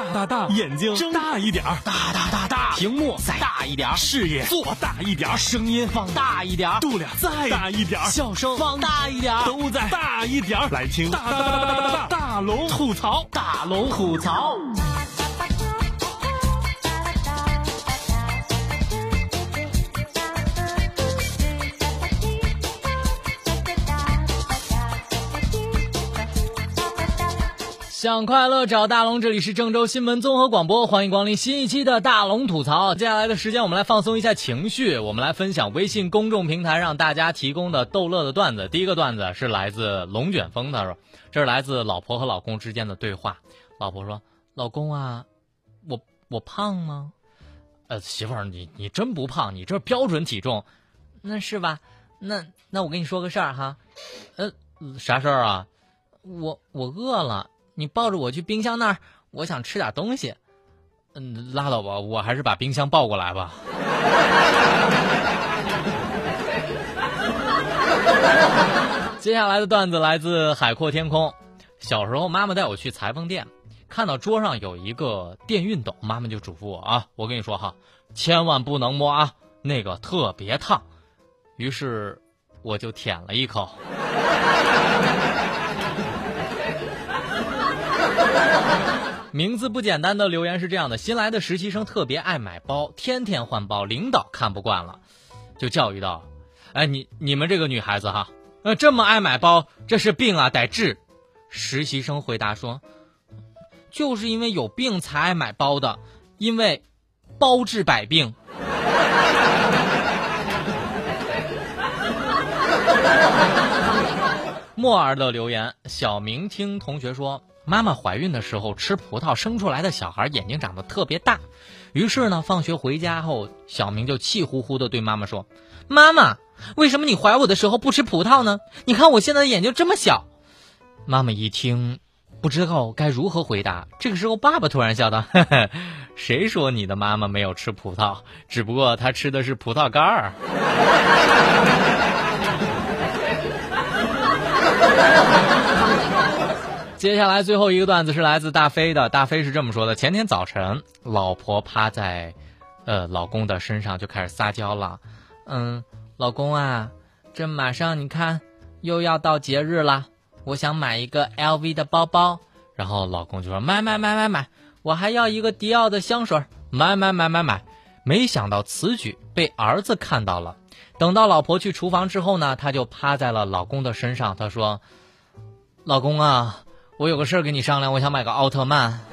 大大大，眼睛睁大一点儿，大大大大，屏幕再大一点儿，视野做大一点儿，声音放大一点儿，度量再大一点儿，笑声放大一点儿，都在。大一点儿。来听。大大大大大大龙吐槽，大龙吐槽。想快乐找大龙，这里是郑州新闻综合广播，欢迎光临新一期的大龙吐槽。接下来的时间，我们来放松一下情绪，我们来分享微信公众平台让大家提供的逗乐的段子。第一个段子是来自龙卷风，他说这是来自老婆和老公之间的对话。老婆说：“老公啊，我我胖吗？呃，媳妇儿，你你真不胖，你这标准体重，那是吧？那那我跟你说个事儿哈，呃，啥事儿啊？我我饿了。”你抱着我去冰箱那儿，我想吃点东西。嗯，拉倒吧，我还是把冰箱抱过来吧。接下来的段子来自海阔天空。小时候，妈妈带我去裁缝店，看到桌上有一个电熨斗，妈妈就嘱咐我啊，我跟你说哈，千万不能摸啊，那个特别烫。于是，我就舔了一口。名字不简单的留言是这样的：新来的实习生特别爱买包，天天换包，领导看不惯了，就教育道：“哎，你你们这个女孩子哈，呃，这么爱买包，这是病啊，得治。”实习生回答说：“就是因为有病才爱买包的，因为包治百病。”莫儿的留言：小明听同学说。妈妈怀孕的时候吃葡萄，生出来的小孩眼睛长得特别大。于是呢，放学回家后，小明就气呼呼地对妈妈说：“妈妈，为什么你怀我的时候不吃葡萄呢？你看我现在的眼睛这么小。”妈妈一听，不知道该如何回答。这个时候，爸爸突然笑道：“，谁说你的妈妈没有吃葡萄？只不过她吃的是葡萄干儿。”接下来最后一个段子是来自大飞的。大飞是这么说的：前天早晨，老婆趴在，呃，老公的身上就开始撒娇了。嗯，老公啊，这马上你看又要到节日了，我想买一个 LV 的包包。然后老公就说：买买买买买，我还要一个迪奥的香水，买买买买买。没想到此举被儿子看到了。等到老婆去厨房之后呢，他就趴在了老公的身上，他说：老公啊。我有个事儿跟你商量，我想买个奥特曼。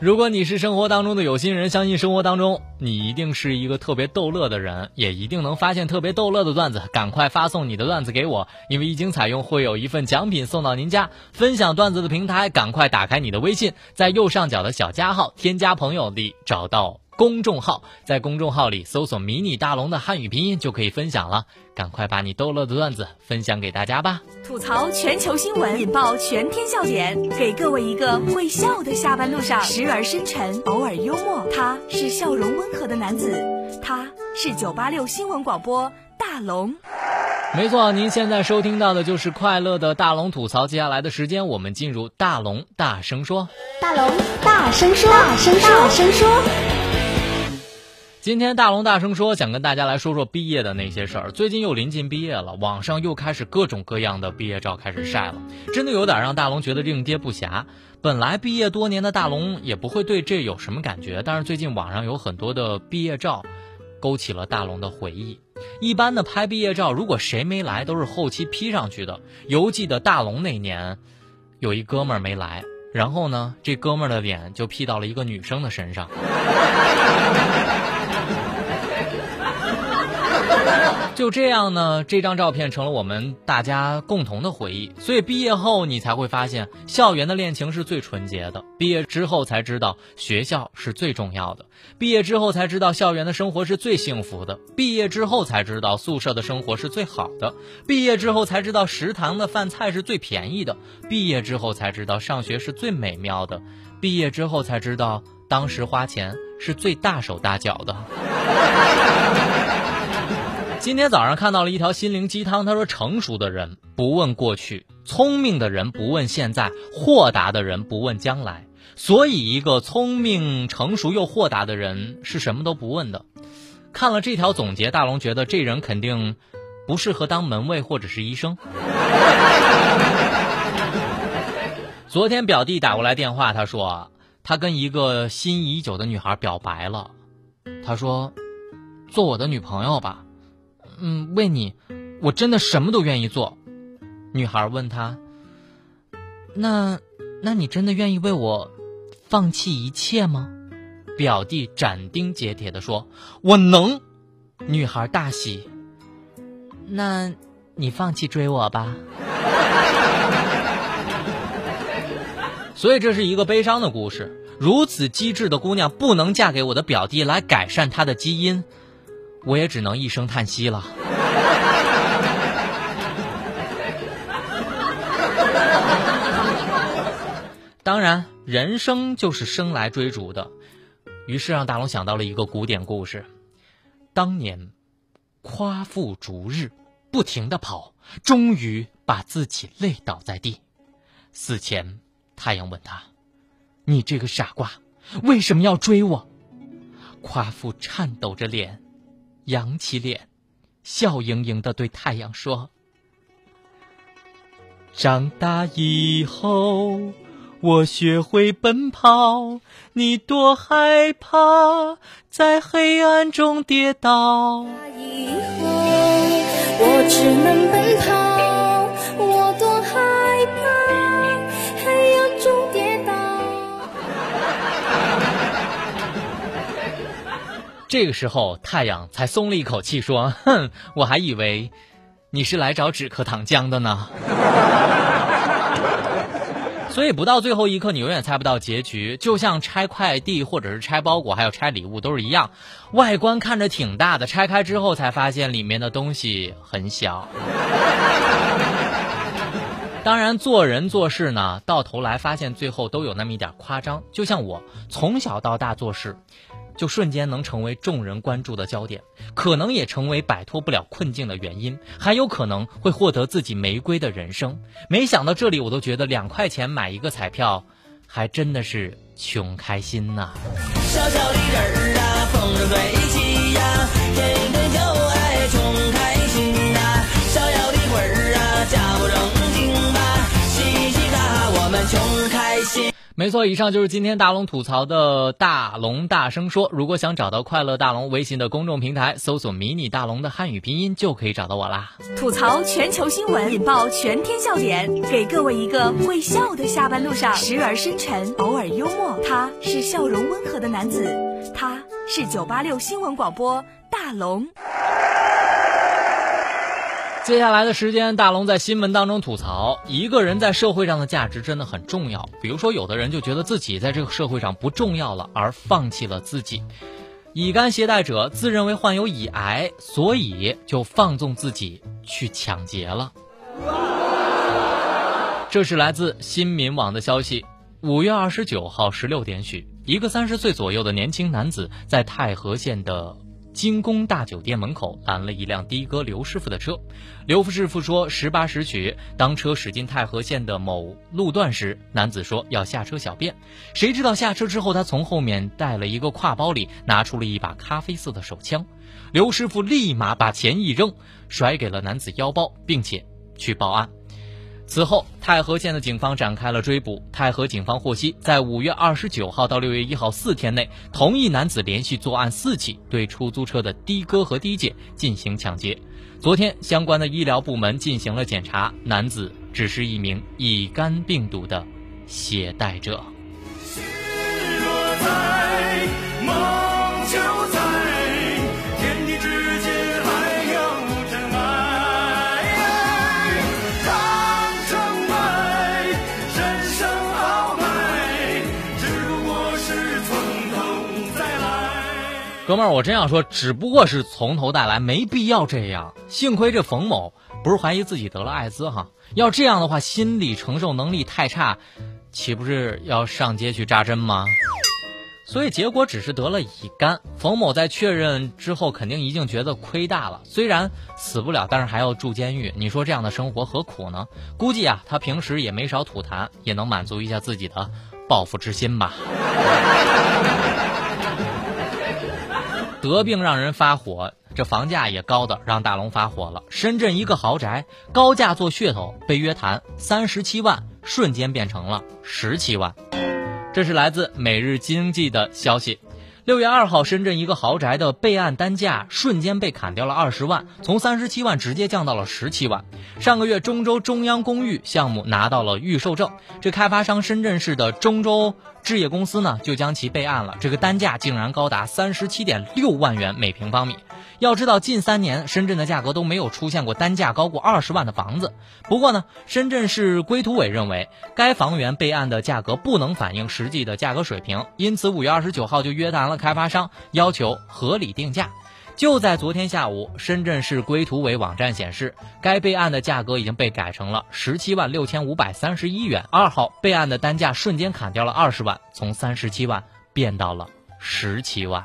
如果你是生活当中的有心人，相信生活当中你一定是一个特别逗乐的人，也一定能发现特别逗乐的段子。赶快发送你的段子给我，因为一经采用会有一份奖品送到您家。分享段子的平台，赶快打开你的微信，在右上角的小加号添加朋友里找到。公众号在公众号里搜索“迷你大龙”的汉语拼音就可以分享了，赶快把你逗乐的段子分享给大家吧！吐槽全球新闻，引爆全天笑点，给各位一个会笑的下班路上，时而深沉，偶尔幽默。他是笑容温和的男子，他是九八六新闻广播大龙。没错，您现在收听到的就是快乐的大龙吐槽。接下来的时间，我们进入大龙大声说。大龙大声说，大声说，大声说。今天大龙大声说，想跟大家来说说毕业的那些事儿。最近又临近毕业了，网上又开始各种各样的毕业照开始晒了，真的有点让大龙觉得应接不暇。本来毕业多年的大龙也不会对这有什么感觉，但是最近网上有很多的毕业照，勾起了大龙的回忆。一般的拍毕业照，如果谁没来，都是后期 P 上去的。犹记得大龙那年，有一哥们儿没来，然后呢，这哥们儿的脸就 P 到了一个女生的身上。就这样呢，这张照片成了我们大家共同的回忆。所以毕业后你才会发现，校园的恋情是最纯洁的；毕业之后才知道学校是最重要的；毕业之后才知道校园的生活是最幸福的；毕业之后才知道宿舍的生活是最好的；毕业之后才知道食堂的饭菜是最便宜的；毕业之后才知道上学是最美妙的；毕业之后才知道当时花钱是最大手大脚的。今天早上看到了一条心灵鸡汤，他说：“成熟的人不问过去，聪明的人不问现在，豁达的人不问将来。所以，一个聪明、成熟又豁达的人是什么都不问的。”看了这条总结，大龙觉得这人肯定不适合当门卫或者是医生。昨天表弟打过来电话，他说他跟一个心仪已久的女孩表白了，他说：“做我的女朋友吧。”嗯，为你，我真的什么都愿意做。女孩问他：“那，那你真的愿意为我放弃一切吗？”表弟斩钉截铁的说：“我能。”女孩大喜：“那，你放弃追我吧。”所以这是一个悲伤的故事。如此机智的姑娘不能嫁给我的表弟来改善他的基因。我也只能一声叹息了。当然，人生就是生来追逐的，于是让大龙想到了一个古典故事：当年，夸父逐日，不停的跑，终于把自己累倒在地。死前，太阳问他：“你这个傻瓜，为什么要追我？”夸父颤抖着脸。扬起脸，笑盈盈的对太阳说：“长大以后，我学会奔跑，你多害怕在黑暗中跌倒。”以后，我只能奔跑，这个时候，太阳才松了一口气，说：“哼，我还以为你是来找止咳糖浆的呢。”所以，不到最后一刻，你永远猜不到结局。就像拆快递，或者是拆包裹，还有拆礼物，都是一样。外观看着挺大的，拆开之后才发现里面的东西很小。当然，做人做事呢，到头来发现最后都有那么一点夸张。就像我从小到大做事。就瞬间能成为众人关注的焦点，可能也成为摆脱不了困境的原因，还有可能会获得自己玫瑰的人生。没想到这里，我都觉得两块钱买一个彩票，还真的是穷开心呐。小小的人儿啊，风筝飞起呀，天天就爱穷开心呐。逍遥的鬼儿啊，假不正经吧，嘻嘻哈哈，我们穷开心。没错，以上就是今天大龙吐槽的大龙大声说。如果想找到快乐大龙微信的公众平台，搜索“迷你大龙”的汉语拼音就可以找到我啦。吐槽全球新闻，引爆全天笑点，给各位一个会笑的下班路上，时而深沉，偶尔幽默。他是笑容温和的男子，他是九八六新闻广播大龙。接下来的时间，大龙在新闻当中吐槽一个人在社会上的价值真的很重要。比如说，有的人就觉得自己在这个社会上不重要了，而放弃了自己。乙肝携带者自认为患有乙癌，所以就放纵自己去抢劫了。这是来自新民网的消息。五月二十九号十六点许，一个三十岁左右的年轻男子在太和县的。金宫大酒店门口拦了一辆的哥刘师傅的车，刘师傅说十八时许，当车驶进太和县的某路段时，男子说要下车小便，谁知道下车之后，他从后面带了一个挎包里拿出了一把咖啡色的手枪，刘师傅立马把钱一扔，甩给了男子腰包，并且去报案。此后，太和县的警方展开了追捕。太和警方获悉，在五月二十九号到六月一号四天内，同一男子连续作案四起，对出租车的的哥和的姐进行抢劫。昨天，相关的医疗部门进行了检查，男子只是一名乙肝病毒的携带者。哥们儿，我真想说，只不过是从头再来，没必要这样。幸亏这冯某不是怀疑自己得了艾滋哈，要这样的话，心理承受能力太差，岂不是要上街去扎针吗？所以结果只是得了乙肝。冯某在确认之后，肯定已经觉得亏大了。虽然死不了，但是还要住监狱。你说这样的生活何苦呢？估计啊，他平时也没少吐痰，也能满足一下自己的报复之心吧。得病让人发火，这房价也高的让大龙发火了。深圳一个豪宅高价做噱头，被约谈三十七万，瞬间变成了十七万。这是来自《每日经济》的消息。六月二号，深圳一个豪宅的备案单价瞬间被砍掉了二十万，从三十七万直接降到了十七万。上个月，中州中央公寓项目拿到了预售证，这开发商深圳市的中州置业公司呢就将其备案了，这个单价竟然高达三十七点六万元每平方米。要知道，近三年深圳的价格都没有出现过单价高过二十万的房子。不过呢，深圳市规土委认为该房源备案的价格不能反映实际的价格水平，因此五月二十九号就约谈了开发商，要求合理定价。就在昨天下午，深圳市规图委网站显示，该备案的价格已经被改成了十七万六千五百三十一元。二号备案的单价瞬间砍掉了二十万，从三十七万变到了十七万。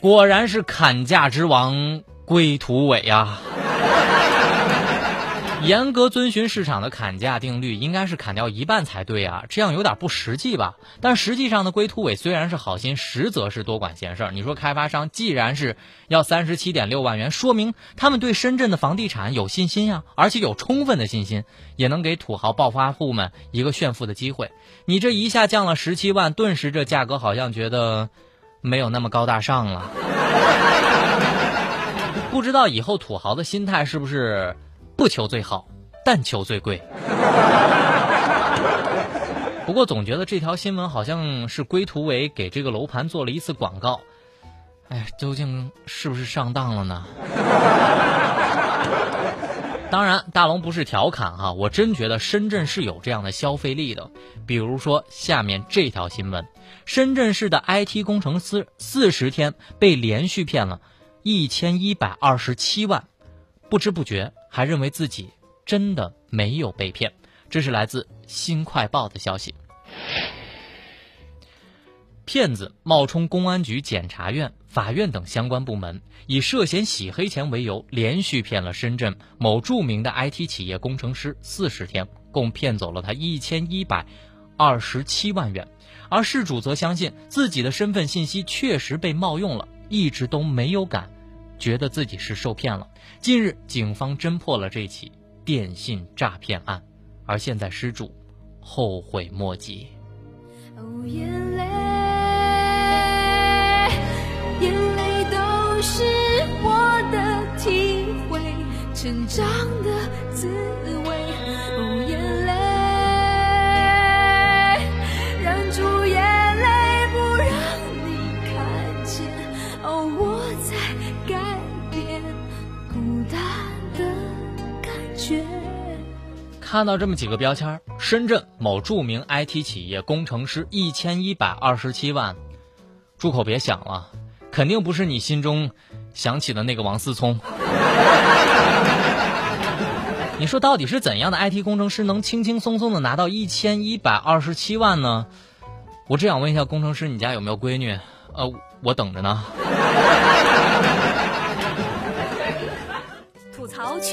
果然是砍价之王归途伟呀！严格遵循市场的砍价定律，应该是砍掉一半才对啊，这样有点不实际吧？但实际上呢，归途伟虽然是好心，实则是多管闲事儿。你说开发商既然是要三十七点六万元，说明他们对深圳的房地产有信心呀，而且有充分的信心，也能给土豪暴发户们一个炫富的机会。你这一下降了十七万，顿时这价格好像觉得。没有那么高大上了，不知道以后土豪的心态是不是不求最好，但求最贵。不过总觉得这条新闻好像是归途为给这个楼盘做了一次广告，哎，究竟是不是上当了呢？当然，大龙不是调侃哈，我真觉得深圳是有这样的消费力的。比如说下面这条新闻：深圳市的 IT 工程师四十天被连续骗了一千一百二十七万，不知不觉还认为自己真的没有被骗。这是来自新快报的消息。骗子冒充公安局、检察院、法院等相关部门，以涉嫌洗黑钱为由，连续骗了深圳某著名的 IT 企业工程师四十天，共骗走了他一千一百二十七万元。而事主则相信自己的身份信息确实被冒用了，一直都没有敢觉得自己是受骗了。近日，警方侦破了这起电信诈骗案，而现在失主后悔莫及。哦，眼泪，眼泪都是我的体会，成长的滋味。看到这么几个标签深圳某著名 IT 企业工程师一千一百二十七万，住口别想了。肯定不是你心中想起的那个王思聪。你说到底是怎样的 IT 工程师能轻轻松松的拿到一千一百二十七万呢？我只想问一下工程师，你家有没有闺女？呃，我等着呢。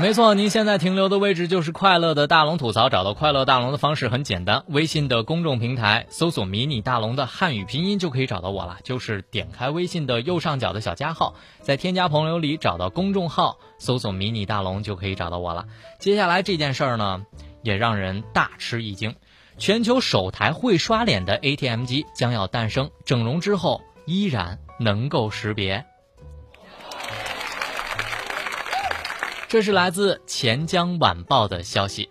没错，您现在停留的位置就是快乐的大龙吐槽。找到快乐大龙的方式很简单，微信的公众平台搜索“迷你大龙”的汉语拼音就可以找到我了。就是点开微信的右上角的小加号，在添加朋友里找到公众号，搜索“迷你大龙”就可以找到我了。接下来这件事儿呢，也让人大吃一惊，全球首台会刷脸的 ATM 机将要诞生，整容之后依然。能够识别。这是来自钱江晚报的消息。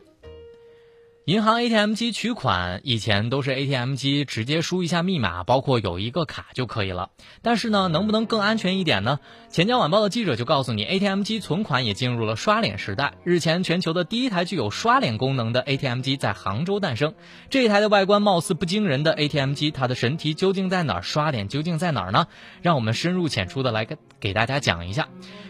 银行 ATM 机取款以前都是 ATM 机直接输一下密码，包括有一个卡就可以了。但是呢，能不能更安全一点呢？钱江晚报的记者就告诉你，ATM 机存款也进入了刷脸时代。日前，全球的第一台具有刷脸功能的 ATM 机在杭州诞生。这一台的外观貌似不惊人的 ATM 机，它的神题究竟在哪儿？刷脸究竟在哪儿呢？让我们深入浅出的来给给大家讲一下。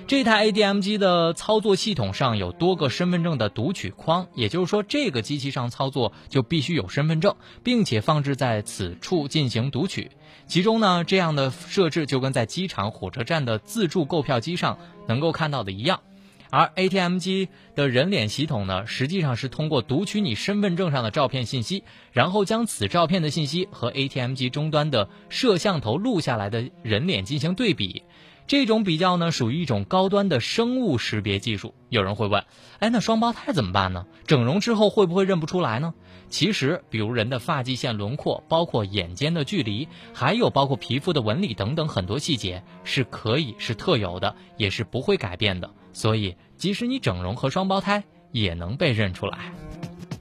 这台 ATM 机的操作系统上有多个身份证的读取框，也就是说，这个机器上操作就必须有身份证，并且放置在此处进行读取。其中呢，这样的设置就跟在机场、火车站的自助购票机上能够看到的一样。而 ATM 机的人脸系统呢，实际上是通过读取你身份证上的照片信息，然后将此照片的信息和 ATM 机终端的摄像头录下来的人脸进行对比。这种比较呢，属于一种高端的生物识别技术。有人会问，哎，那双胞胎怎么办呢？整容之后会不会认不出来呢？其实，比如人的发际线轮廓，包括眼间的距离，还有包括皮肤的纹理等等很多细节，是可以是特有的，也是不会改变的。所以，即使你整容和双胞胎，也能被认出来。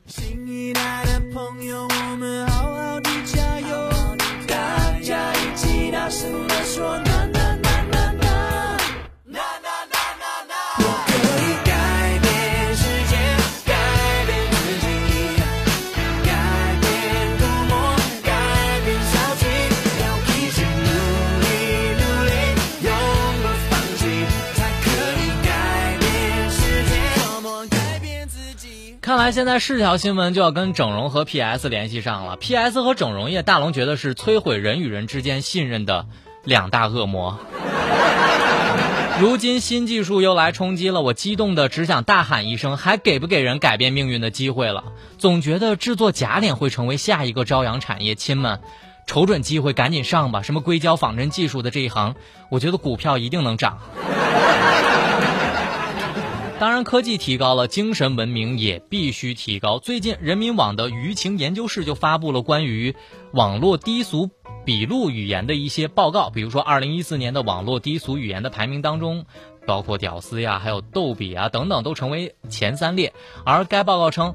新一代的朋友，我们看来现在是条新闻就要跟整容和 PS 联系上了。PS 和整容业，大龙觉得是摧毁人与人之间信任的两大恶魔。如今新技术又来冲击了，我激动的只想大喊一声：还给不给人改变命运的机会了？总觉得制作假脸会成为下一个朝阳产业，亲们，瞅准机会赶紧上吧！什么硅胶仿真技术的这一行，我觉得股票一定能涨。当然，科技提高了，精神文明也必须提高。最近，人民网的舆情研究室就发布了关于网络低俗笔录语言的一些报告。比如说，二零一四年的网络低俗语言的排名当中，包括“屌丝”呀，还有“逗比”啊等等，都成为前三列。而该报告称。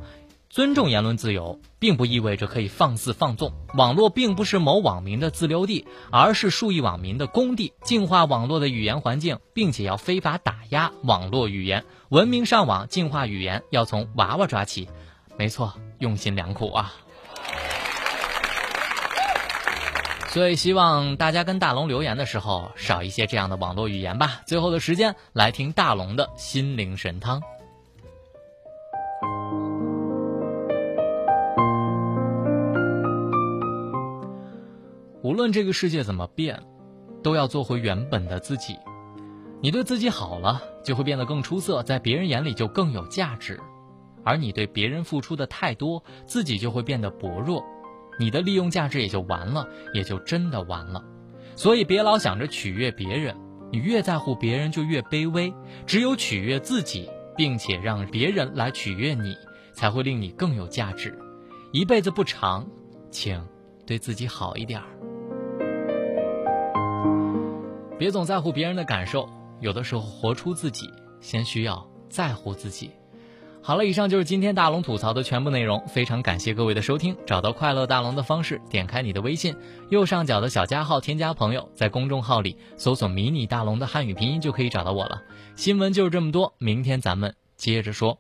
尊重言论自由，并不意味着可以放肆放纵。网络并不是某网民的自留地，而是数亿网民的公地。净化网络的语言环境，并且要非法打压网络语言，文明上网，净化语言，要从娃娃抓起。没错，用心良苦啊！所以希望大家跟大龙留言的时候，少一些这样的网络语言吧。最后的时间，来听大龙的心灵神汤。无论这个世界怎么变，都要做回原本的自己。你对自己好了，就会变得更出色，在别人眼里就更有价值；而你对别人付出的太多，自己就会变得薄弱，你的利用价值也就完了，也就真的完了。所以别老想着取悦别人，你越在乎别人就越卑微。只有取悦自己，并且让别人来取悦你，才会令你更有价值。一辈子不长，请对自己好一点儿。别总在乎别人的感受，有的时候活出自己，先需要在乎自己。好了，以上就是今天大龙吐槽的全部内容，非常感谢各位的收听。找到快乐大龙的方式，点开你的微信右上角的小加号，添加朋友，在公众号里搜索“迷你大龙”的汉语拼音就可以找到我了。新闻就是这么多，明天咱们接着说。